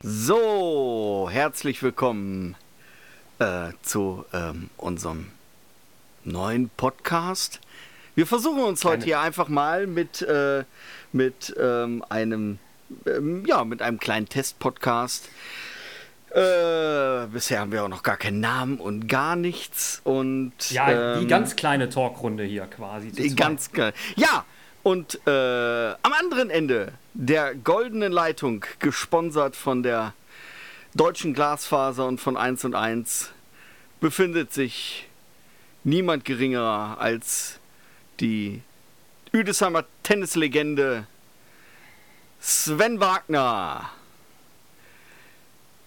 So, herzlich willkommen äh, zu ähm, unserem neuen Podcast. Wir versuchen uns heute hier einfach mal mit, äh, mit ähm, einem ähm, ja, mit einem kleinen Test-Podcast. Äh, bisher haben wir auch noch gar keinen Namen und gar nichts. Und, ja, die ähm, ganz kleine Talkrunde hier quasi. Die ganz kleine. Ja, und äh, am anderen Ende der goldenen Leitung, gesponsert von der Deutschen Glasfaser und von 1 und 1, befindet sich niemand geringerer als die Üdesheimer Tennislegende Sven Wagner.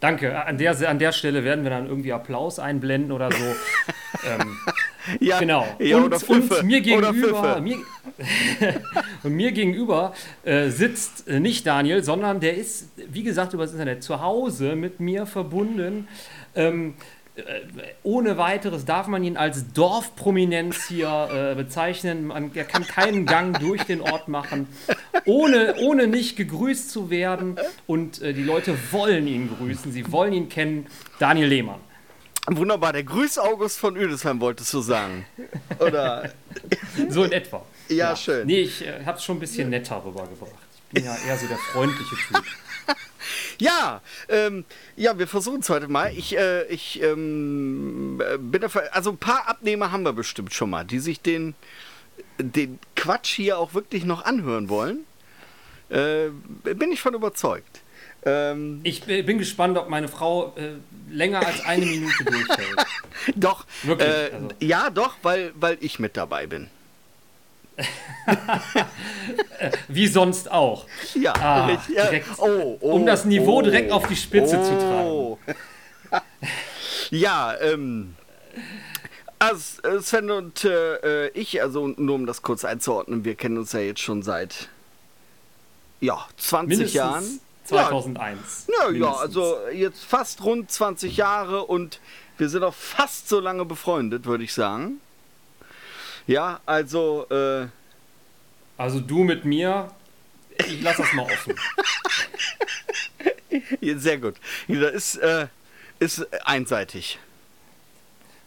Danke. An der, an der Stelle werden wir dann irgendwie Applaus einblenden oder so. ähm, ja, genau. Ja, und, und, mir gegenüber, mir, und mir gegenüber äh, sitzt äh, nicht Daniel, sondern der ist, wie gesagt, über das Internet zu Hause mit mir verbunden. Ähm, äh, ohne weiteres darf man ihn als Dorfprominenz hier äh, bezeichnen. Man, er kann keinen Gang durch den Ort machen, ohne, ohne nicht gegrüßt zu werden. Und äh, die Leute wollen ihn grüßen, sie wollen ihn kennen. Daniel Lehmann. Wunderbar, der Grüß August von Üdesheim wolltest du sagen. Oder? so in etwa. Ja, ja. schön. Nee, ich äh, habe es schon ein bisschen netter rübergebracht. Ich bin ja eher so der freundliche Typ. Ja, ähm, ja, wir versuchen es heute mal. Ich, äh, ich ähm, bin dafür, also ein paar Abnehmer haben wir bestimmt schon mal, die sich den, den Quatsch hier auch wirklich noch anhören wollen. Äh, bin ich von überzeugt. Ähm, ich bin gespannt, ob meine Frau äh, länger als eine Minute durchhält. doch, Wirklich, äh, also. ja, doch, weil, weil ich mit dabei bin. Wie sonst auch. Ja, ah, direkt, oh, oh, um das Niveau oh, direkt auf die Spitze zu tragen. ja, ähm. Also Sven und äh, ich, also nur um das kurz einzuordnen, wir kennen uns ja jetzt schon seit ja, 20 Mindestens Jahren. 2001. Ja, ja, ja, also jetzt fast rund 20 Jahre und wir sind auch fast so lange befreundet, würde ich sagen. Ja, also. Äh, also du mit mir, ich lasse das mal offen. Sehr gut. Das ist, äh, ist einseitig.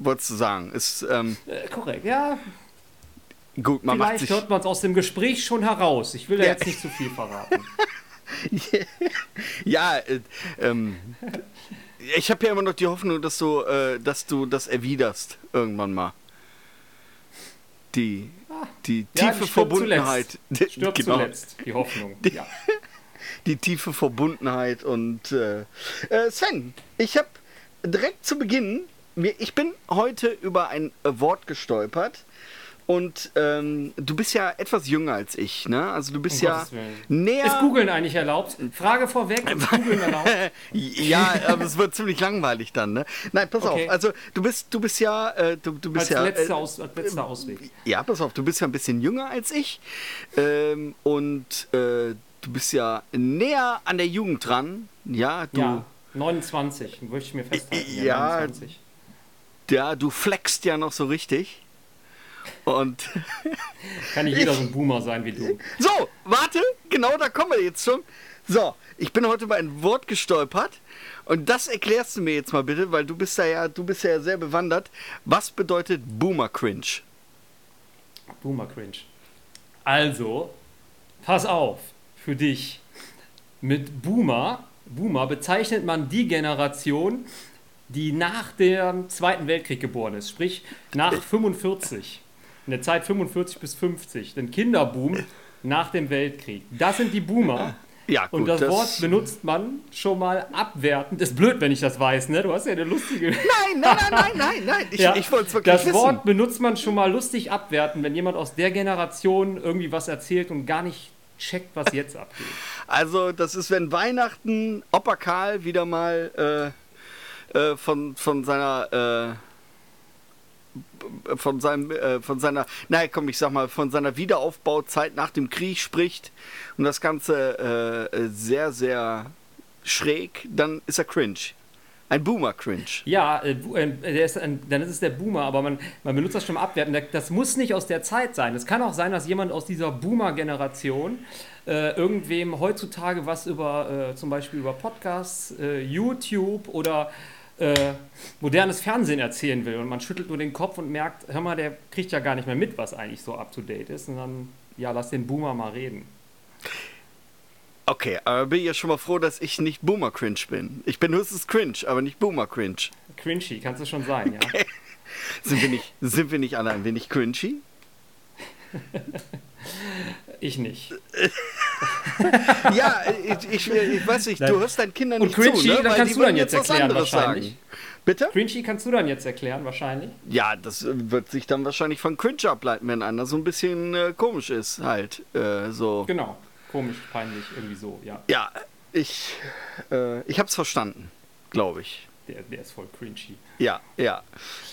Wolltest du sagen? Ist, ähm, äh, korrekt, ja. Gut, man Vielleicht macht sich hört man es aus dem Gespräch schon heraus. Ich will ja. jetzt nicht zu viel verraten. ja, äh, ähm, ich habe ja immer noch die Hoffnung, dass du, äh, dass du das erwiderst irgendwann mal die, die ja, tiefe Verbundenheit. Zuletzt. Stirbt genau. zuletzt, die Hoffnung. Die, ja. die tiefe Verbundenheit und äh, äh, Sven, ich habe direkt zu Beginn, mir, ich bin heute über ein Wort gestolpert, und ähm, du bist ja etwas jünger als ich, ne? Also du bist um ja näher. Ist Googeln eigentlich erlaubt? Frage vorweg, ist Googeln erlaubt? ja, aber es wird ziemlich langweilig dann, ne? Nein, pass okay. auf. Also du bist, du bist ja, äh, du, du bist als ja. Letzter äh, Aus, als letzter Ausweg. Ja, pass auf, du bist ja ein bisschen jünger als ich. Ähm, und äh, du bist ja näher an der Jugend dran. Ja, du. Ja, 29, möchte ich mir festhalten. Ja, 29. ja, du flexst ja noch so richtig. Und Kann nicht jeder so ein Boomer sein wie du. So, warte, genau da kommen wir jetzt schon. So, ich bin heute über ein Wort gestolpert und das erklärst du mir jetzt mal bitte, weil du bist ja, du bist ja sehr bewandert. Was bedeutet Boomer Cringe? Boomer Cringe. Also, pass auf, für dich. Mit Boomer, Boomer bezeichnet man die Generation, die nach dem Zweiten Weltkrieg geboren ist, sprich nach 45 in der Zeit 45 bis 50, den Kinderboom nach dem Weltkrieg. Das sind die Boomer. Ja, gut, und das, das, Wort benutzt man schon mal abwertend. Ist blöd, wenn ich das weiß, ne? Du hast ja eine lustige. Nein, nein, nein, nein, nein, nein. Ich, ja, ich wollte es wirklich Das wissen. Wort benutzt man schon mal lustig abwerten, wenn jemand aus der Generation irgendwie was erzählt und gar nicht checkt, was jetzt abgeht. Also, das ist, wenn Weihnachten Opa Karl wieder mal äh, äh, von, von seiner. Äh, von seinem, äh, von seiner, naja, komm, ich sag mal, von seiner Wiederaufbauzeit nach dem Krieg spricht und das Ganze äh, sehr, sehr schräg, dann ist er cringe. Ein Boomer-Cringe. Ja, äh, äh, ist ein, dann ist es der Boomer, aber man, man benutzt das schon abwertend. Das muss nicht aus der Zeit sein. Es kann auch sein, dass jemand aus dieser Boomer-Generation äh, irgendwem heutzutage was über äh, zum Beispiel über Podcasts, äh, YouTube oder äh, modernes Fernsehen erzählen will. Und man schüttelt nur den Kopf und merkt, hör mal, der kriegt ja gar nicht mehr mit, was eigentlich so up to date ist. Und dann, ja, lass den Boomer mal reden. Okay, aber bin ich ja schon mal froh, dass ich nicht Boomer-Cringe bin. Ich bin höchstens Cringe, aber nicht Boomer-Cringe. Cringy, kannst du schon sein, ja. Sind wir nicht, sind wir nicht alle ein wenig cringy? Ich nicht. Ja, ich, ich, ich weiß nicht, du hörst deinen Kindern Und nicht cringy, zu, ne? dann kannst du dann jetzt erklären wahrscheinlich. Bitte? Cringy kannst du dann jetzt erklären, wahrscheinlich. Ja, das äh, wird sich dann wahrscheinlich von Cringe ableiten, wenn einer so ein bisschen äh, komisch ist, halt. Äh, so. Genau. Komisch, peinlich, irgendwie so, ja. Ja, ich, äh, ich hab's verstanden, glaube ich. Der, der ist voll cringy. Ja, ja.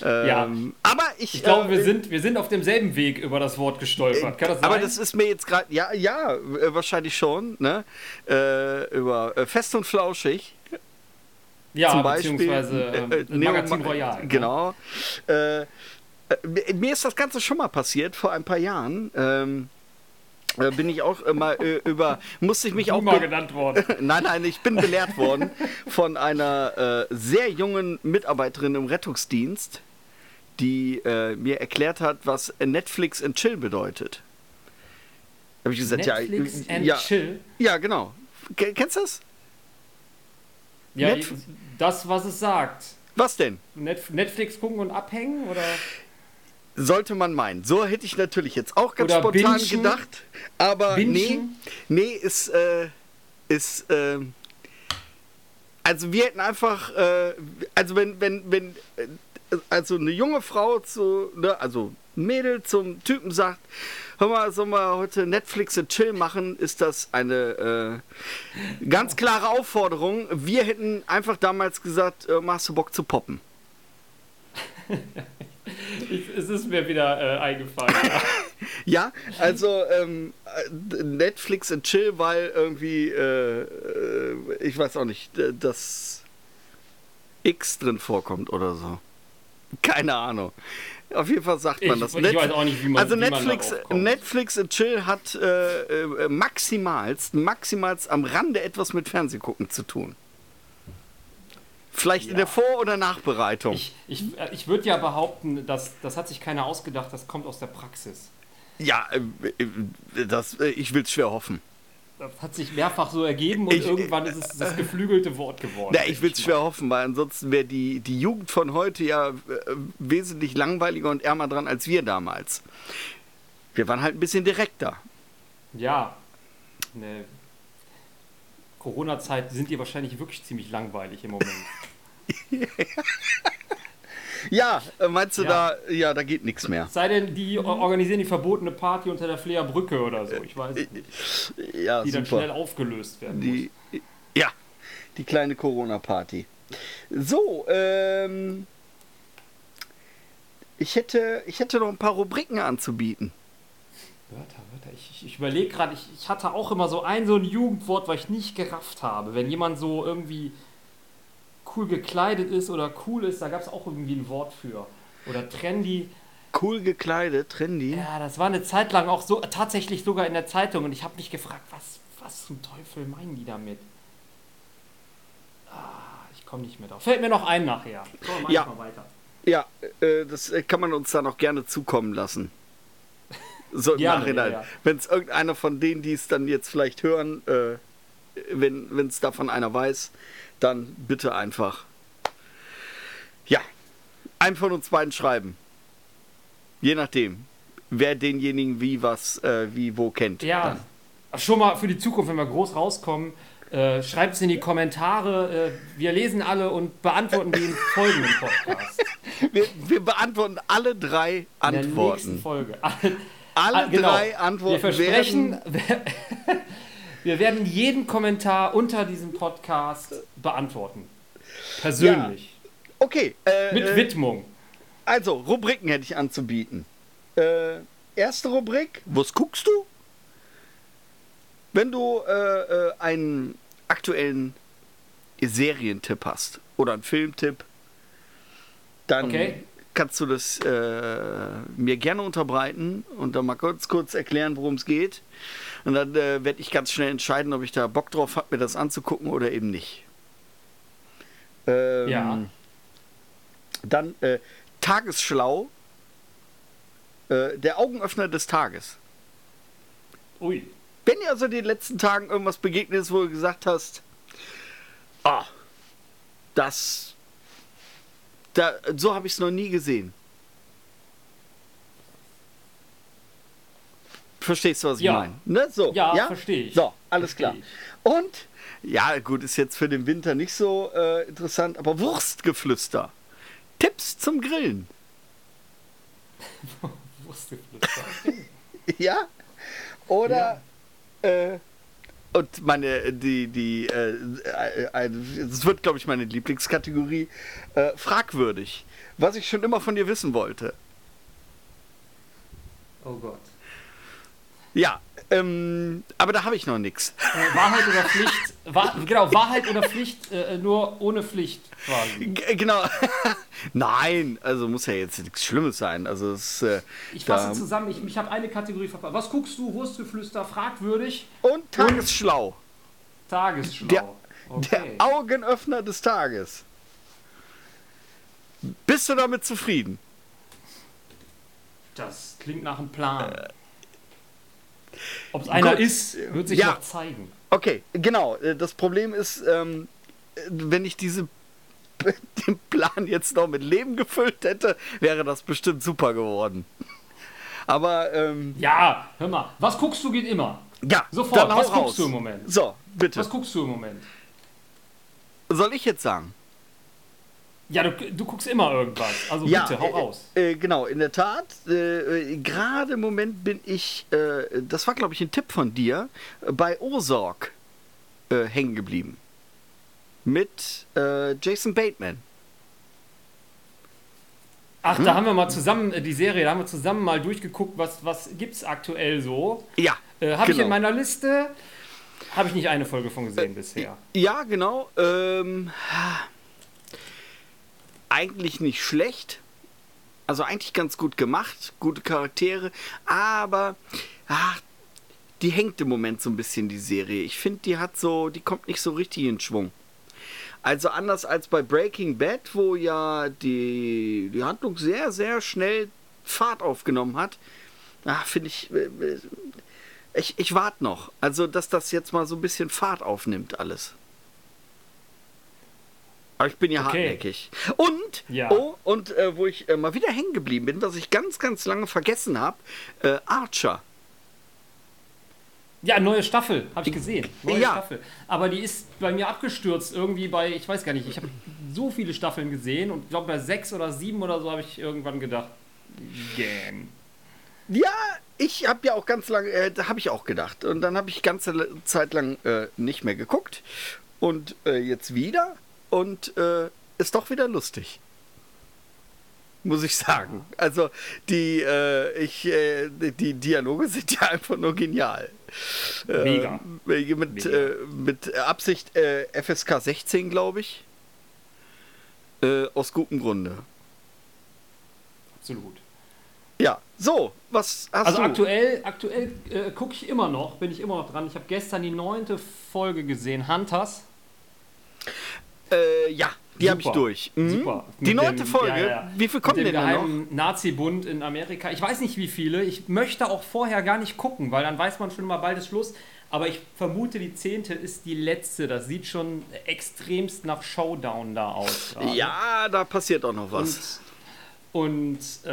Ähm, Ja. Aber ich, Ich glaube, äh, wir, sind, wir sind auf demselben Weg über das Wort gestolpert. Kann das sein? Aber das ist mir jetzt gerade, ja, ja, äh, wahrscheinlich schon, ne? Äh, über äh, Fest und Flauschig. ja, zum Beispiel. beziehungsweise äh, äh, Magazin Royal. ne? Genau. Äh, äh, mir- ist das Ganze schon mal passiert, vor ein paar Jahren. Ähm, äh, bin ich auch äh, mal äh, über, musste ich mich auch. Boomer be- genannt worden. Nein, nein, ich bin belehrt worden von einer äh, sehr jungen Mitarbeiterin im Rettungsdienst, die äh, mir erklärt hat, was Netflix and Chill bedeutet. Habe ich gesagt, Netflix ja, and ja, Chill. ja, genau. Ke- Kennst du das? Ja, Netf- das, was es sagt. Was denn? Net Netflix gucken und abhängen? Oder? Sollte man meinen. So hätte ich natürlich jetzt auch ganz Oder spontan bingen. gedacht. Aber nee, Bingen. nee, ist, äh, ist, äh, also wir hätten einfach, äh, also wenn, wenn, wenn, äh, also eine junge Frau zu, ne, also ein Mädel zum Typen sagt, hör mal, sollen wir heute Netflix und Chill machen, ist das eine äh, ganz klare Aufforderung. Wir hätten einfach damals gesagt, äh, machst du Bock zu poppen? Es ist mir wieder äh, eingefallen. Ja. Also ähm, äh, Netflix and Chill, weil irgendwie, äh, äh, ich weiß auch nicht, dass X drin vorkommt oder so. Keine Ahnung. Auf jeden Fall sagt man Ich, das. ich Net- weiß auch nicht, wie man also wie man Netflix, kommt. Netflix and Chill hat äh, äh, maximalst, maximalst am Rande etwas mit Fernsehgucken zu tun. Vielleicht in Ja. der Vor- oder Nachbereitung. Ich, ich, äh, ich würde ja behaupten, dass, das hat sich keiner ausgedacht, das kommt aus der Praxis. ja, äh, äh, das, äh, ich will es schwer hoffen. Das hat sich mehrfach so ergeben und Ich- irgendwann ist es das geflügelte Wort geworden. Ja, ich will es schwer hoffen, weil ansonsten wäre die, die Jugend von heute ja wesentlich langweiliger und ärmer dran als wir damals. Wir waren halt ein bisschen direkter. Ja. Ne. Corona-Zeit sind die wahrscheinlich wirklich ziemlich langweilig im Moment. Ja, äh, meinst du Ja. da, ja, da geht nichts mehr. Sei denn, die organisieren die verbotene Party unter der Fleer Brücke oder so. Ich weiß nicht. Ja, Die dann schnell super. aufgelöst werden muss. Die, ja, die kleine Corona-Party. So, ähm, ich hätte, ich hätte noch ein paar Rubriken anzubieten. Wörter, Wörter. Ich, ich, ich überlege gerade, ich, ich hatte auch immer so ein so ein Jugendwort, was ich nicht gerafft habe. Wenn jemand so irgendwie cool gekleidet ist oder cool ist, da gab es auch irgendwie ein Wort für. Oder trendy. Cool gekleidet, trendy. Ja, das war eine Zeit lang auch so, tatsächlich sogar in der Zeitung und ich habe mich gefragt, was, was zum Teufel meinen die damit? Ah, ich komme nicht mehr drauf. Fällt mir noch ein nachher. Komm, mach Ja. mal weiter. Ja, äh, das äh, kann man uns dann auch gerne zukommen lassen. So im Gerne, Nachhinein. ja, ja. Wenn es irgendeiner von denen, die es dann jetzt vielleicht hören, äh, wenn es davon einer weiß, dann bitte einfach. Ja, einem von uns beiden schreiben. Je nachdem, wer denjenigen wie was, äh, wie wo kennt. Ja, Dann. schon mal für die Zukunft, wenn wir groß rauskommen, äh, schreibt es in die Kommentare. Äh, wir lesen alle und beantworten die folgenden Podcast. Wir, wir beantworten alle drei In der nächsten Antworten. Folge. Alle, Ah, genau. drei Antworten wir versprechen, werden. wir werden jeden Kommentar unter diesem Podcast beantworten. Persönlich. Okay, äh, Mit äh, Widmung. Also, Rubriken hätte ich anzubieten. Äh, erste Rubrik, was guckst du? Wenn du äh, äh, einen aktuellen Serientipp hast oder einen Filmtipp, dann Okay. Kannst du das äh, mir gerne unterbreiten und dann mal kurz, kurz erklären, worum es geht. Und dann äh, werde ich ganz schnell entscheiden, ob ich da Bock drauf habe, mir das anzugucken oder eben nicht. Ähm, Ja. Dann äh, Tagesschlau. Äh, der Augenöffner des Tages. Ui. Wenn dir also in den letzten Tagen irgendwas begegnet ist, wo du gesagt hast, ah, das, da, so habe ich es noch nie gesehen. Verstehst du, was ich Ja. meine? Ne? So, Ja, verstehe ich. So, alles klar. Verstehe Und, ja, gut, ist jetzt für den Winter nicht so äh, interessant, aber Wurstgeflüster. Tipps zum Grillen. Wurstgeflüster. Ja? Oder äh, und meine die die äh, äh, es wird glaube ich meine Lieblingskategorie äh, fragwürdig, was ich schon immer von dir wissen wollte. Oh Gott. Ja, ähm, aber da habe ich noch nichts. Äh, Wahrheit oder Pflicht? Wahr, genau, Wahrheit oder Pflicht, äh, nur ohne Pflicht quasi. G genau. Nein, also muss ja jetzt nichts Schlimmes sein. Also es, äh, Ich fasse zusammen, ich, ich habe eine Kategorie verpasst. Was guckst du? Wurstgeflüster, fragwürdig, und Tagesschlau. Tagesschlau. Der, okay. der Augenöffner des Tages. Bist du damit zufrieden? Das klingt nach einem Plan. Ob es einer Gut. ist, wird sich Ja. noch zeigen. Okay, genau. Äh, Das Problem ist, ähm, äh, wenn ich diese, den Plan jetzt noch mit Leben gefüllt hätte, wäre das bestimmt super geworden. Aber ähm, Ja, hör mal, was guckst du geht immer. ja, Sofort, was guckst raus. du im Moment? So, bitte. Was guckst du im Moment? Soll ich jetzt sagen? Ja, du, du guckst immer irgendwas. Also bitte, hau äh, raus. Äh, genau, in der Tat. Äh, äh, Gerade im Moment bin ich, äh, das war glaube ich ein Tipp von dir, bei Ozark hängen geblieben. Mit Jason Bateman. Ach, hm? da haben wir mal zusammen, die Serie, da haben wir zusammen mal durchgeguckt, was, was gibt es aktuell so. Ja. Habe ich genau. in meiner Liste, habe ich nicht eine Folge von gesehen bisher. Ja, genau. Ähm, eigentlich nicht schlecht. Also eigentlich ganz gut gemacht, gute Charaktere, aber ach, die hängt im Moment so ein bisschen die Serie. Ich finde, die hat so, die kommt nicht so richtig in Schwung. Also anders als bei Breaking Bad, wo ja die, die Handlung sehr, sehr schnell Fahrt aufgenommen hat, ach, finde ich, äh, äh, ich, ich warte noch. Also, dass das jetzt mal so ein bisschen Fahrt aufnimmt, alles. Aber ich bin ja Okay. hartnäckig. Und, Ja. oh, und äh, wo ich äh, mal wieder hängen geblieben bin, was ich ganz, ganz lange vergessen habe, äh, Archer. Ja, neue Staffel, habe ich gesehen. Neue Ja. Staffel. Aber die ist bei mir abgestürzt irgendwie bei, ich weiß gar nicht, ich habe so viele Staffeln gesehen und glaube bei sechs oder sieben oder so habe ich irgendwann gedacht, Game. Ja, ich habe ja auch ganz lange, äh, da habe ich auch gedacht. Und dann habe ich ganze Zeit lang äh, nicht mehr geguckt. Und äh, jetzt wieder. Und äh, ist doch wieder lustig. Muss ich sagen. Also die, äh, ich, äh, die Dialoge sind ja einfach nur genial. Mega. Äh, mit, Mega. Äh, mit Absicht äh, FSK 16, glaube ich. Äh, aus gutem Grunde. Absolut. Ja, so, was hast Also du? aktuell, aktuell äh, gucke ich immer noch, bin ich immer noch dran. Ich habe gestern die neunte Folge gesehen, Hunters. Äh, ja, die habe ich durch. Mhm. Super. Die neunte dem- Folge. ja, ja. Wie viel kommen denn da noch? Nazi-Bund in Amerika. Ich weiß nicht wie viele. Ich möchte auch vorher gar nicht gucken, weil dann weiß man schon mal bald ist Schluss. Aber ich vermute, die zehnte ist die letzte. Das sieht schon extremst nach Showdown da aus. gerade. Ja, da passiert auch noch was. Und, und äh,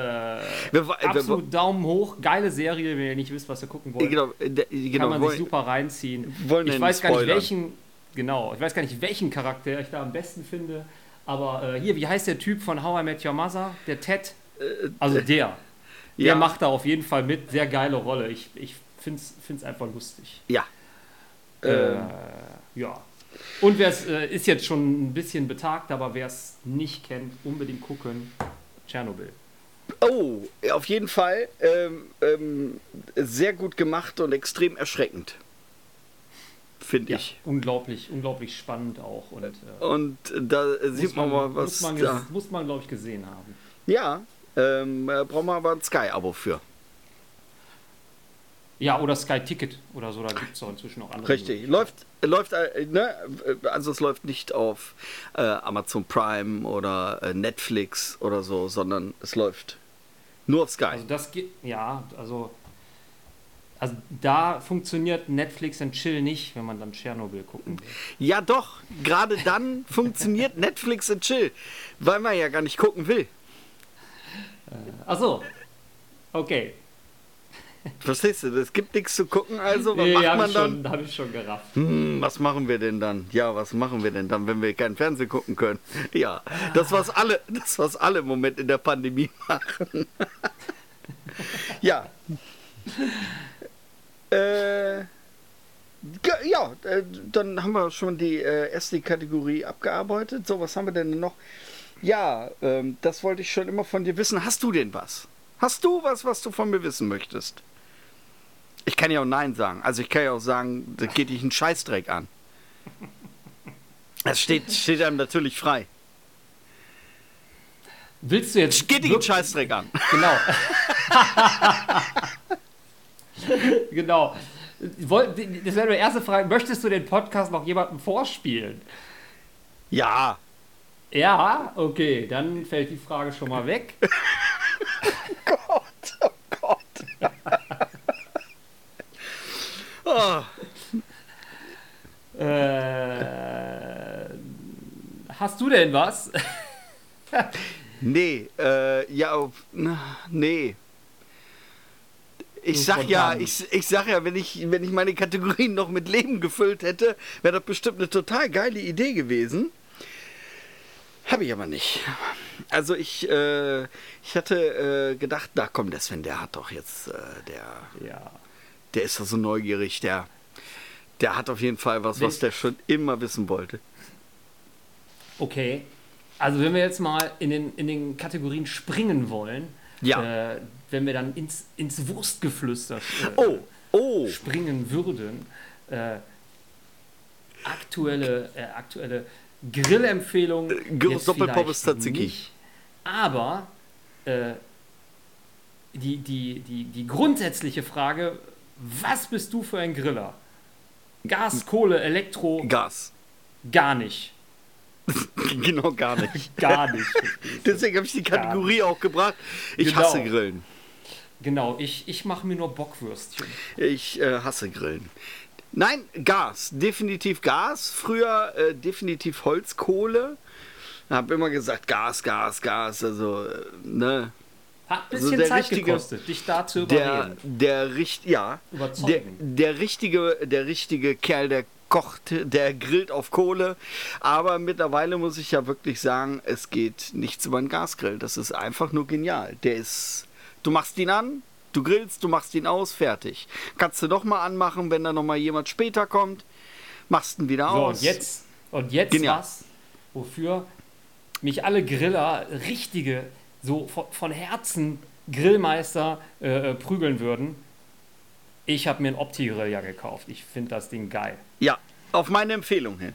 Wir, wir, absolut Daumen hoch. Geile Serie, wenn ihr nicht wisst, was ihr gucken wollt. genau, äh, genau, kann man wollen- sich super reinziehen. wir ich weiß gar nicht welchen, genau, ich weiß gar nicht welchen Charakter ich da am besten finde. Aber äh, hier, wie heißt der Typ von How I Met Your Mother? Der Ted? Also der. Der Äh, ja. macht da auf jeden Fall mit. Sehr geile Rolle. Ich, ich finde es einfach lustig. ja. Äh, Ähm, ja. Und wer es äh, ist jetzt schon ein bisschen betagt, aber wer es nicht kennt, unbedingt gucken. Tschernobyl. oh, auf jeden Fall ähm, ähm, sehr gut gemacht und extrem erschreckend. Finde Ja, ich. unglaublich, unglaublich spannend auch. Und, äh, Und da sieht muss man, mal, was muss man, da. muss man glaube ich, gesehen haben. Ja, ähm, äh, brauchen wir aber ein Sky-Abo für. Ja, oder Sky Ticket oder so, da gibt es auch inzwischen auch andere. Richtig. Läuft, läuft, äh, ne? Also es läuft nicht auf äh, Amazon Prime oder äh, Netflix oder so, sondern es läuft nur auf Sky. Also das geht, ja, also, also da funktioniert Netflix and Chill nicht, wenn man dann Tschernobyl gucken will. Ja, doch. Gerade dann funktioniert Netflix und Chill, weil man ja gar nicht gucken will. Ach so. Okay. Verstehst du? Es gibt nichts zu gucken, also was Nee, macht man dann? schon, hab ich schon gerafft. Hm, was machen wir denn dann? Ja, was machen wir denn dann, wenn wir kein Fernsehen gucken können? Ja, das was alle, das was alle im Moment in der Pandemie machen. ja. Äh, ja, äh, dann haben wir schon die äh, erste Kategorie abgearbeitet. So, was haben wir denn noch? Ja, ähm, das wollte ich schon immer von dir wissen. Hast du denn was? Hast du was, was du von mir wissen möchtest? Ich kann ja auch Nein sagen. Also ich kann ja auch sagen, das geht dich einen Scheißdreck an. Das steht, steht einem natürlich frei. Willst du jetzt. Geht dich einen wirk- Scheißdreck an. Genau. genau. Das wäre meine erste Frage. Möchtest du den Podcast noch jemandem vorspielen? Ja. Ja, okay, dann fällt die Frage schon mal weg. Gott, oh Gott. oh, Äh, hast du denn was? nee, äh, ja, nee. Ich sag ja, ich, ich sag ja, wenn ich, wenn ich meine Kategorien noch mit Leben gefüllt hätte, wäre das bestimmt eine total geile Idee gewesen. Habe ich aber nicht. Also ich, äh, ich hatte äh, gedacht, na komm, der Sven, der hat doch jetzt, äh, der, Ja. der ist doch so neugierig, der, der hat auf jeden Fall was, was Wenn- der schon immer wissen wollte. Okay. Also wenn wir jetzt mal in den, in den Kategorien springen wollen, Ja. Äh, wenn wir dann ins, ins Wurstgeflüster äh, Oh, oh, springen würden, äh, aktuelle, äh, aktuelle Grillempfehlung. Gyros jetzt Doppelpommes vielleicht Tzatziki. Aber äh, die, die, die, die grundsätzliche Frage, was bist du für ein Griller? Gas, Kohle, Elektro, Gas. gar nicht. genau, gar nicht. Gar nicht. Deswegen habe ich die Kategorie auch gebracht. Ich Genau. hasse Grillen. Genau, ich, ich mache mir nur Bockwürstchen. Ich äh, hasse Grillen. Nein, Gas. Definitiv Gas. Früher äh, definitiv Holzkohle. Habe immer gesagt, Gas, Gas, Gas. Also, äh, ne. Hat ein Also bisschen der Zeit richtige- gekostet, dich da zu Der, überreden. der, richt, ja, der, der, richtige, der richtige Kerl, der kocht, der grillt auf Kohle. Aber mittlerweile muss ich ja wirklich sagen, es geht nichts über einen Gasgrill. Das ist einfach nur genial. Der ist, du machst ihn an, du grillst, du machst ihn aus, fertig. Kannst du doch mal anmachen, wenn da noch mal jemand später kommt. Machst ihn wieder So, aus. und jetzt, und jetzt Genial. was, wofür mich alle Griller, richtige, so von, von Herzen Grillmeister äh, äh, prügeln würden. Ich habe mir einen Opti-Grill ja gekauft. Ich finde das Ding geil. Ja, auf meine Empfehlung hin.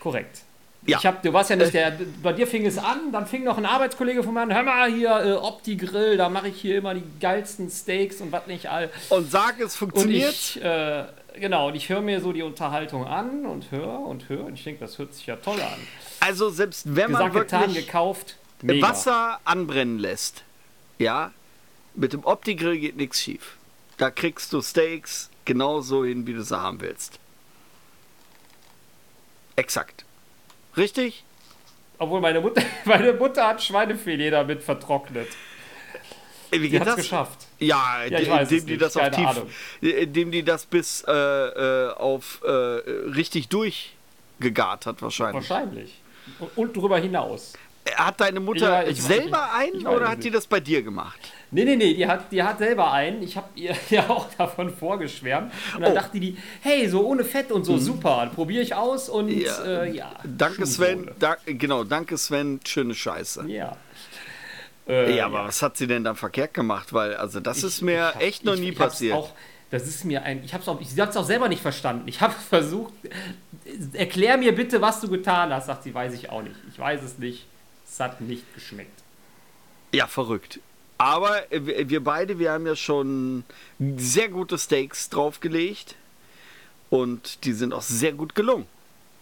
Korrekt. Ja. Ich hab, du warst ja nicht der, bei dir fing es an, dann fing noch ein Arbeitskollege von mir an, hör mal hier, äh, Opti-Grill, da mache ich hier immer die geilsten Steaks und was nicht all. Und sag, es Und funktioniert. ich, äh, genau, und ich höre mir so die Unterhaltung an und höre und höre und ich denke, das hört sich ja toll an. also selbst wenn man Gesagt, getan, wirklich gekauft, mega. Wasser anbrennen lässt, ja, mit dem Opti-Grill geht nichts schief. Da kriegst du Steaks genauso hin, wie du sie haben willst. Exakt. Richtig? Obwohl meine Mutter, meine Mutter hat Schweinefilet damit vertrocknet. Wie Die geht hat es das? geschafft. Ja, Ja, indem die das auf tief, äh, indem die das bis äh, äh, auf äh, richtig durchgegart hat wahrscheinlich. Wahrscheinlich. Und, darüber hinaus. Hat deine Mutter Ja, selber einen oder hat die das bei dir gemacht? Nee, nee, nee, die hat, die hat selber einen. Ich habe ihr ja auch davon vorgeschwärmt. Und dann Oh. dachte die, hey, so ohne Fett und so, super. Probiere ich aus und Ja. äh, ja. Danke Sven, da, genau, danke Sven, schöne Scheiße. Ja. Äh, Ja, aber was hat sie denn dann verkehrt gemacht? Weil, also das ist mir Ich hab- echt noch ich- nie ich passiert. Auch, Das ist mir ein. Ich habe es auch, ich hab's auch selber nicht verstanden. Ich habe versucht. Erklär mir bitte, was du getan hast. Sagt sie, weiß ich auch nicht. Ich weiß es nicht. Es hat nicht geschmeckt. Ja, verrückt. Aber wir beide, wir haben ja schon sehr gute Steaks draufgelegt. Und die sind auch sehr gut gelungen.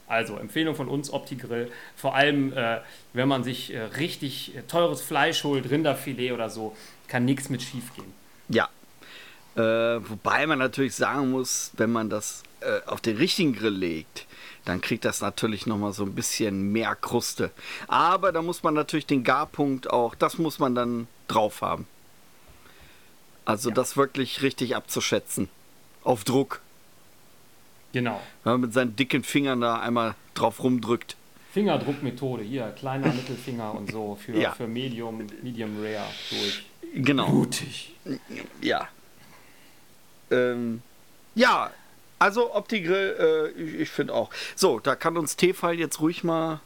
Also Empfehlung von uns, Opti-Grill. Vor allem, äh, wenn man sich äh, richtig äh, teures Fleisch holt, Rinderfilet oder so, kann nichts mit schief gehen. Ja. Äh, wobei man natürlich sagen muss, wenn man das äh, auf den richtigen Grill legt, dann kriegt das natürlich nochmal so ein bisschen mehr Kruste. Aber da muss man natürlich den Garpunkt auch, das muss man dann drauf haben. Also ja. das wirklich richtig abzuschätzen. Auf Druck. Genau. Wenn man mit seinen dicken Fingern da einmal drauf rumdrückt. Fingerdruckmethode, hier, kleiner Mittelfinger und so für, ja. für Medium, Medium Rare durch. Genau. Mutig. Ja. Ähm, ja, also Opti-Grill, äh, ich, ich finde auch. So, da kann uns Tefal jetzt ruhig mal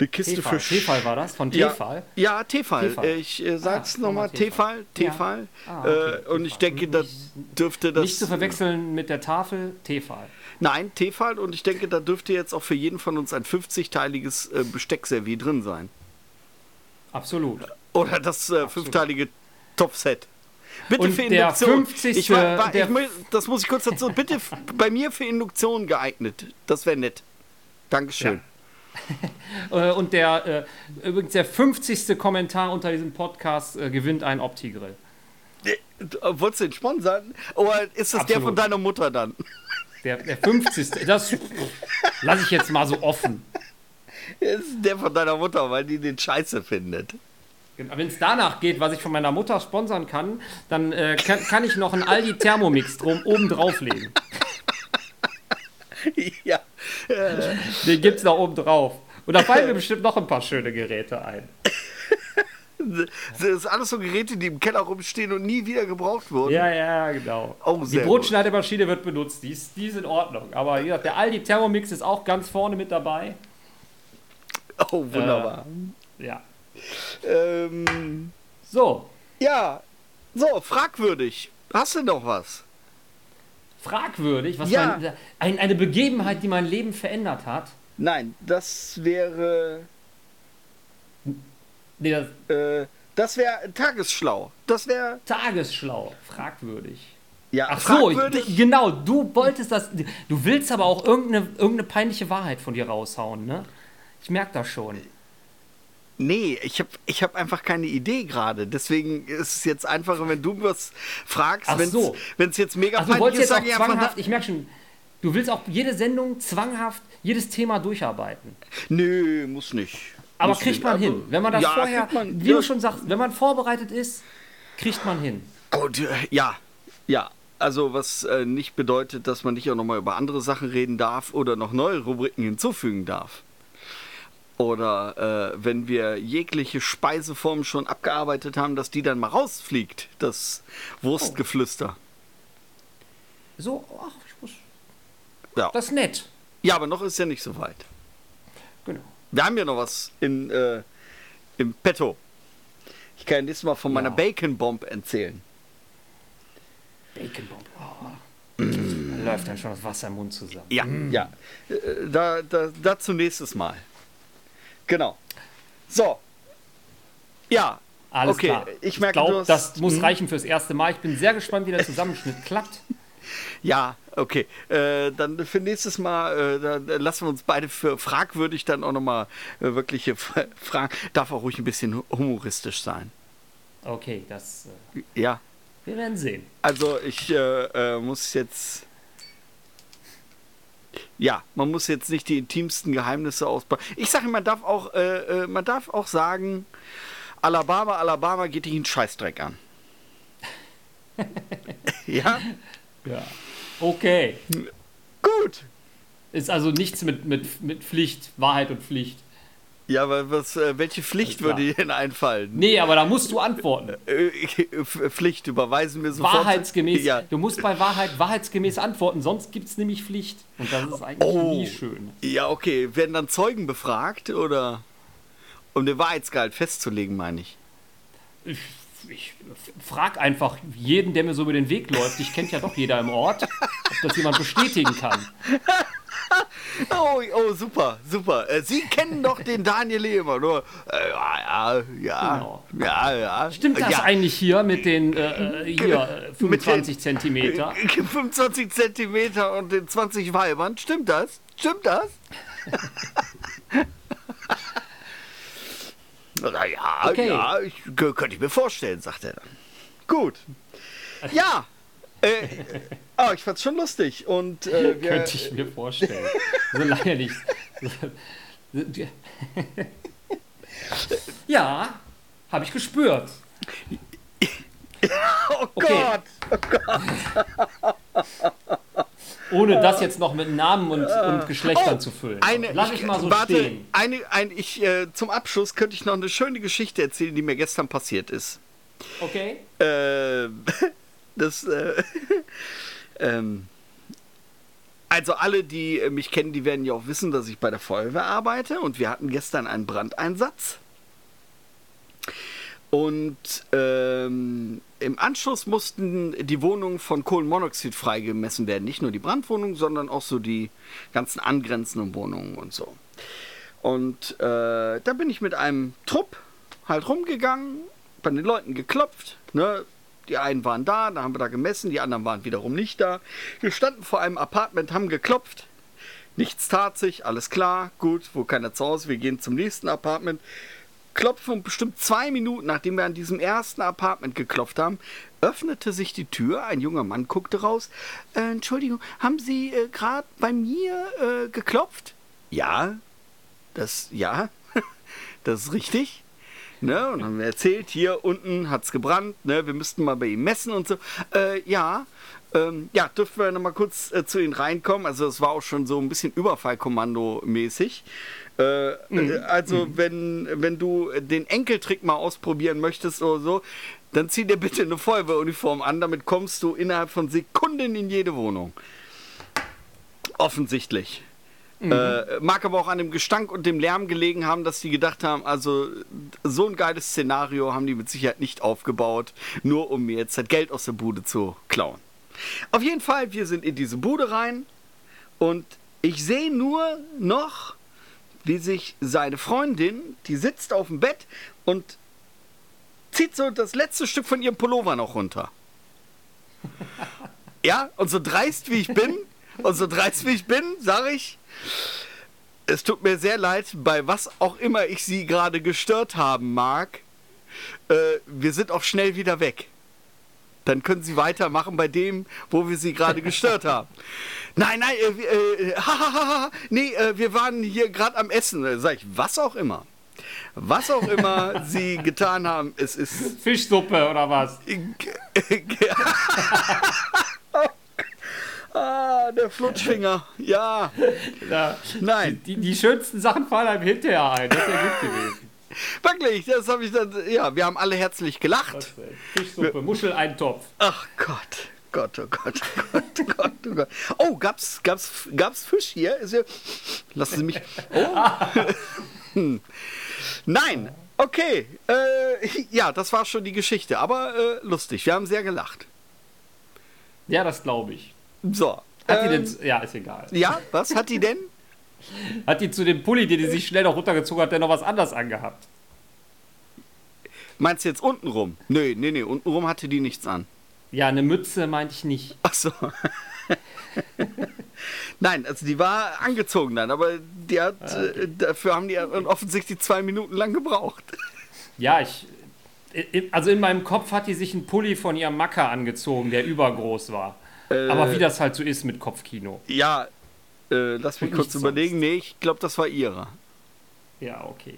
eine Kiste Tefal. für Tefal war das? Von Tefal? Ja, ja Tefal. Tefal. Ich äh, sag's ah, nochmal, Tefal. Tefal. Ja. Ah, okay. äh, und ich denke, da dürfte das. Nicht zu verwechseln mit der Tafel, Tefal. Nein, Tefal. Und ich denke, da dürfte jetzt auch für jeden von uns ein 50-teiliges äh, Besteckservie drin sein. Absolut. Oder das äh, fünfteilige Topset. Bitte und für Induktion. 50. Ich war, war, ich, das muss ich kurz dazu. Bitte bei mir für Induktion geeignet. Das wäre nett. Dankeschön. Ja. Äh, und der äh, übrigens der 50. Kommentar unter diesem Podcast äh, gewinnt ein Opti-Grill. Äh, wolltest du den sponsern? Oder ist das Absolut. der von deiner Mutter dann? Der, der 50. Das lasse ich jetzt mal so offen. Das ist der von deiner Mutter, weil die den scheiße findet. Wenn es danach geht, was ich von meiner Mutter sponsern kann, dann äh, kann, kann, ich noch einen Aldi Thermomix drum oben drauflegen. ja. Den gibt es da oben drauf. Und da fallen mir bestimmt noch ein paar schöne Geräte ein. Das ist alles so Geräte, die im Keller rumstehen und nie wieder gebraucht wurden. Ja, ja, genau. Oh, die Brotschneidemaschine wird benutzt, die ist, die ist in Ordnung. Aber wie gesagt, der Aldi Thermomix ist auch ganz vorne mit dabei. Oh, wunderbar. Äh, ja. Ähm, so. Ja, so, fragwürdig. Hast du noch was? Fragwürdig? Was ja. mein, ein, eine Begebenheit, die mein Leben verändert hat? Nein, das wäre. Nee, das, äh, das wäre tagesschlau. Das wäre. Tagesschlau. Fragwürdig. Ja, Ach so, genau, du wolltest das. Du willst aber auch irgendeine, irgendeine peinliche Wahrheit von dir raushauen, ne? Ich merke das schon. Nee, ich habe ich hab einfach keine Idee gerade. Deswegen ist es jetzt einfacher, wenn du was fragst. Wenn so. es jetzt mega also, peinlich ist, sage ich einfach. Ich merke schon, du willst auch jede Sendung zwanghaft, jedes Thema durcharbeiten. Nö, muss nicht. Aber muss kriegt nicht. man hin. Wenn man das ja, vorher, man, wie ja. du schon sagst, wenn man vorbereitet ist, kriegt man hin. Gut, ja, ja. Also was äh, nicht bedeutet, dass man nicht auch nochmal über andere Sachen reden darf oder noch neue Rubriken hinzufügen darf. Oder äh, wenn wir jegliche Speiseform schon abgearbeitet haben, dass die dann mal rausfliegt, das Wurstgeflüster. So, ach, ich muss. Ja. Das ist nett. Ja, aber noch ist ja nicht so weit. Genau. Wir haben ja noch was in, äh, im Petto. Ich kann nächstes Mal von ja. meiner Bacon Bomb erzählen. Bacon Bomb. Oh. Mm. Da läuft dann schon das Wasser im Mund zusammen. Ja, mm. ja. Äh, da, da, dazu nächstes Mal. Genau. So. Ja. Alles okay. klar. Ich ich glaub, das muss hm? reichen fürs erste Mal. Ich bin sehr gespannt, wie der Zusammenschnitt klappt. Ja, okay. Äh, dann für nächstes Mal, äh, lassen wir uns beide für fragwürdig dann auch nochmal äh, wirkliche Fragen. Darf auch ruhig ein bisschen humoristisch sein. Okay, das. Äh, ja. Wir werden sehen. Also, ich äh, äh, muss jetzt ja, man muss jetzt nicht die intimsten Geheimnisse ausbauen. Ich sage, man darf auch, äh, äh, man darf auch sagen, Alabama, Alabama geht dich einen Scheißdreck an. ja? Ja. Okay. Gut. Ist also nichts mit, mit, mit Pflicht, Wahrheit und Pflicht. Ja, aber was, äh, welche Pflicht würde dir denn einfallen? Nee, aber da musst du antworten. Äh, äh, Pflicht, überweisen wir sofort. Wahrheitsgemäß. Ja. Du musst bei Wahrheit wahrheitsgemäß antworten, sonst gibt es nämlich Pflicht. Und das ist eigentlich oh. nie schön. Ja, okay. Werden dann Zeugen befragt oder um den Wahrheitsgehalt festzulegen, meine ich? ich ich frag einfach jeden, der mir so über den Weg läuft. Ich kennt ja doch jeder im Ort, ob das jemand bestätigen kann. Oh, oh, super, super. Äh, Sie kennen doch den Daniel Lehmann, nur. Äh, ja, ja, ja, Genau. ja, ja. Stimmt das ja. eigentlich hier mit den äh, äh, hier, äh, 25 Zentimeter? 25 Zentimeter und den 20 Weibern. Stimmt das? Stimmt das? Na ja, Okay. ja, ich, könnte ich mir vorstellen, sagt er dann. Gut. Ja. Äh, oh, ich fand's schon lustig. Und äh, wir, Könnte ich mir vorstellen. So lächerlich. ja, habe ich gespürt. oh Okay. Gott. Ohne das jetzt noch mit Namen und, und Geschlechtern Oh, zu füllen. Eine, Lass ich mal so warte, stehen. Eine, ein, ich, äh, zum Abschluss könnte ich noch eine schöne Geschichte erzählen, die mir gestern passiert ist. Okay? Äh, das, äh, ähm, also alle, die äh, mich kennen, die werden ja auch wissen, dass ich bei der Feuerwehr arbeite und wir hatten gestern einen Brandeinsatz. Und ähm, im Anschluss mussten die Wohnungen von Kohlenmonoxid freigemessen werden. Nicht nur die Brandwohnungen, sondern auch so die ganzen angrenzenden Wohnungen und so. Und äh, da bin ich mit einem Trupp halt rumgegangen, bei den Leuten geklopft. Ne? Die einen waren da, da haben wir da gemessen, die anderen waren wiederum nicht da. Wir standen vor einem Apartment, haben geklopft. Nichts tat sich, alles klar, gut, wo keiner zu Hause, wir gehen zum nächsten Apartment. Klopfen und bestimmt zwei Minuten, nachdem wir an diesem ersten Apartment geklopft haben, öffnete sich die Tür. Ein junger Mann guckte raus. Äh, Entschuldigung, haben Sie äh, gerade bei mir äh, geklopft? Ja, das, ja, das ist richtig. Ne, und haben wir erzählt, hier unten hat es gebrannt, ne, wir müssten mal bei ihm messen und so. Äh, ja, ähm, ja, dürfen wir nochmal kurz äh, zu Ihnen reinkommen. Also es war auch schon so ein bisschen Überfallkommando-mäßig. Äh, äh, also wenn, wenn du den Enkeltrick mal ausprobieren möchtest oder so, dann zieh dir bitte eine Feuerwehruniform an, damit kommst du innerhalb von Sekunden in jede Wohnung. Offensichtlich. Äh, mag aber auch an dem Gestank und dem Lärm gelegen haben, dass die gedacht haben, also so ein geiles Szenario haben die mit Sicherheit nicht aufgebaut, nur um mir jetzt das Geld aus der Bude zu klauen. Auf jeden Fall, wir sind in diese Bude rein und ich sehe nur noch, wie sich seine Freundin, die sitzt auf dem Bett und zieht so das letzte Stück von ihrem Pullover noch runter. Ja, und so dreist wie ich bin, und so dreist wie ich bin, sage ich, es tut mir sehr leid, bei was auch immer ich sie gerade gestört haben mag. Äh, wir sind auch schnell wieder weg. Dann können sie weitermachen bei dem, wo wir sie gerade gestört haben. Nein, nein, äh, wir- äh, ha, ha, ha, ha, nee, äh, wir waren hier gerade am Essen. Äh, Sag ich, was auch immer. Was auch immer sie getan haben, es ist Fischsuppe oder was? ah, der Flutschfinger. Ja, Ja. nein, Die, die schönsten Sachen fallen einem hinterher ein. Das ist ja gut gewesen. wirklich, das habe ich dann. Ja, wir haben alle herzlich gelacht. Fischsuppe, Muscheleintopf. Ach Gott. Gott, oh Gott, oh Gott, oh Gott, oh Gott. Oh, gab's, gab's, gab's Fisch hier? Ist ja, lassen Sie mich. Oh. Hm. Nein, okay. Äh, ja, das war schon die Geschichte, aber äh, lustig. Wir haben sehr gelacht. Ja, das glaube ich. So. Hat die ähm, denn, ja, ist egal. ja, was hat die denn? Hat die zu dem Pulli, den die sich schnell noch runtergezogen hat, der noch was anderes angehabt? Meinst du jetzt untenrum? Nö, nee, nee, untenrum hatte die nichts an. Ja, eine Mütze meinte ich nicht. Ach so. Nein, also die war angezogen dann, aber die hat, äh, dafür haben die offensichtlich zwei Minuten lang gebraucht. Ja, ich. Also in meinem Kopf hat die sich einen Pulli von ihrem Macker angezogen, der übergroß war. Aber wie das halt so ist mit Kopfkino. Ja, äh, lass mich Und kurz überlegen. Nee, ich glaube, das war ihre. Ja, okay.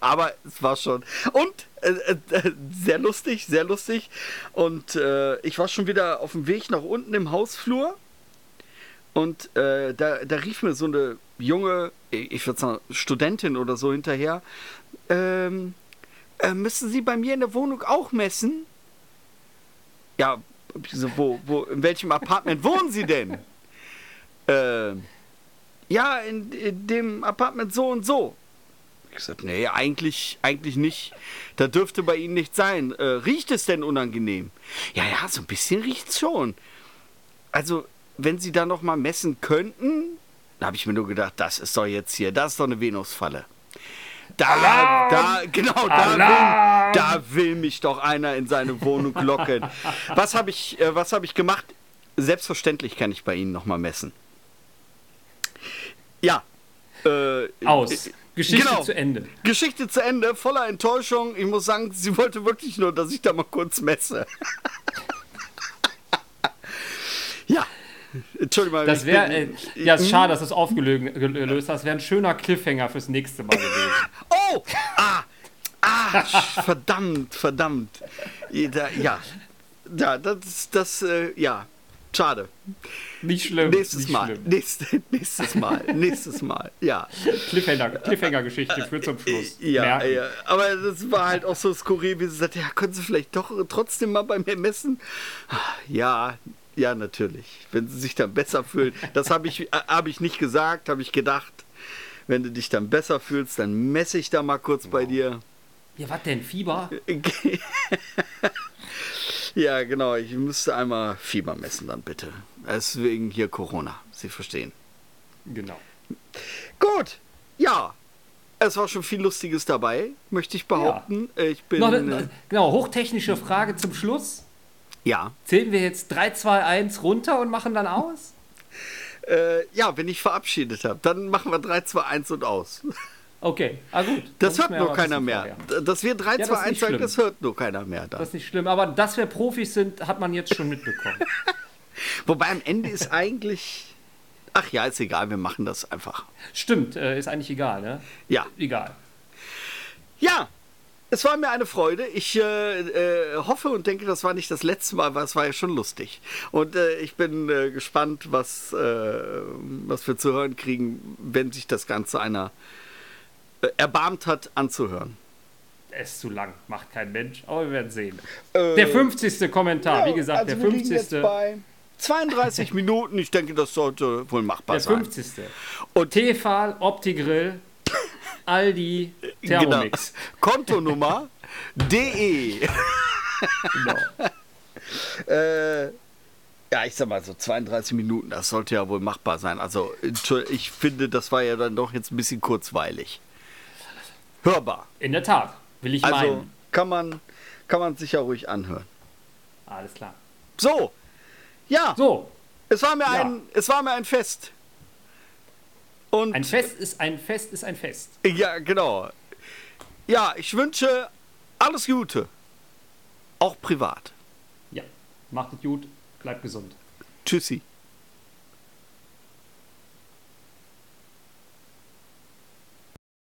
Aber es war schon. Und äh, äh, sehr lustig, sehr lustig. Und äh, ich war schon wieder auf dem Weg nach unten im Hausflur. Und äh, da, da rief mir so eine junge, ich würde sagen, Studentin oder so hinterher. Ähm, äh, müssen Sie bei mir in der Wohnung auch messen? Ja, so, wo, wo, in welchem Apartment wohnen Sie denn? Ähm, ja, in, in dem Apartment so und so. Ich gesagt, nee, eigentlich, eigentlich nicht. Da dürfte bei Ihnen nicht sein. Äh, riecht es denn unangenehm? Ja, ja, so ein bisschen riecht es schon. Also, wenn Sie da noch mal messen könnten, da habe ich mir nur gedacht, das ist doch jetzt hier, das ist doch eine Venusfalle. Da, da, genau, da will, da will mich doch einer in seine Wohnung locken. Was habe ich, äh, was habe ich gemacht? Selbstverständlich kann ich bei Ihnen noch mal messen. Ja. Äh, Aus. Geschichte genau. zu Ende. Geschichte zu Ende, voller Enttäuschung. Ich muss sagen, sie wollte wirklich nur, dass ich da mal kurz messe. ja. Entschuldigung. Das wäre, äh, ja, ist schade, dass du es aufgelöst hast. Wäre ein schöner Cliffhanger fürs nächste Mal gewesen. Oh! Ah! Ah! verdammt, verdammt. Ja, ja, das, das, äh, ja, schade. Nicht schlimm. Nächstes nicht Mal. Schlimm. Nächstes, nächstes Mal. nächstes Mal. Ja. Cliffhanger-Geschichte für zum Schluss. Ja, ja, aber das war halt auch so skurril, wie sie sagte, ja, können Sie vielleicht doch trotzdem mal bei mir messen? Ja, ja, natürlich. Wenn sie sich dann besser fühlen. Das habe ich, äh, hab ich nicht gesagt, habe ich gedacht. Wenn du dich dann besser fühlst, dann messe ich da mal kurz bei dir. Ja, was denn? Fieber? ja, genau. Ich müsste einmal Fieber messen, dann bitte. Deswegen hier Corona. Sie verstehen. Genau. Gut. Ja. Es war schon viel Lustiges dabei, möchte ich behaupten. Ja. Ich bin. Noch eine, genau, hochtechnische Frage zum Schluss. Ja. Zählen wir jetzt 3, 2, 1 runter und machen dann aus? Äh, ja, wenn ich verabschiedet habe, dann machen wir 3, 2, 1 und aus. Okay, ah gut. Das hört nur keiner mehr. Vorher. Dass wir 3, ja, 2, 1 sagen, das hört nur keiner mehr. Dann. Das ist nicht schlimm, aber dass wir Profis sind, hat man jetzt schon mitbekommen. Wobei am Ende ist eigentlich. Ach ja, ist egal, wir machen das einfach. Stimmt, äh, ist eigentlich egal, ne? Ja. Egal. Ja, es war mir eine Freude. Ich äh, äh, hoffe und denke, das war nicht das letzte Mal, weil es war ja schon lustig. Und äh, ich bin äh, gespannt, was, äh, was wir zu hören kriegen, wenn sich das Ganze einer äh, erbarmt hat, anzuhören. Er ist zu lang, macht kein Mensch, aber wir werden sehen. der 50. Kommentar, ja, wie gesagt, also der 50. bei 32 Minuten, ich denke, das sollte wohl machbar der sein. Der 50. Und Tefal Optigrill Aldi Thermomix. Genau. Kontonummer DE. genau. äh, ja, ich sag mal so 32 Minuten, das sollte ja wohl machbar sein. Also ich finde, das war ja dann doch jetzt ein bisschen kurzweilig. Hörbar. In der Tat, will ich also, meinen. Kann man, kann man sich ja ruhig anhören. Alles klar. So, ja. So. Es war mir, ja. ein, es war mir ein Fest. Und ein Fest ist ein Fest ist ein Fest. Ja, genau. Ja, ich wünsche alles Gute. Auch privat. Ja, macht es gut, bleibt gesund. Tschüssi.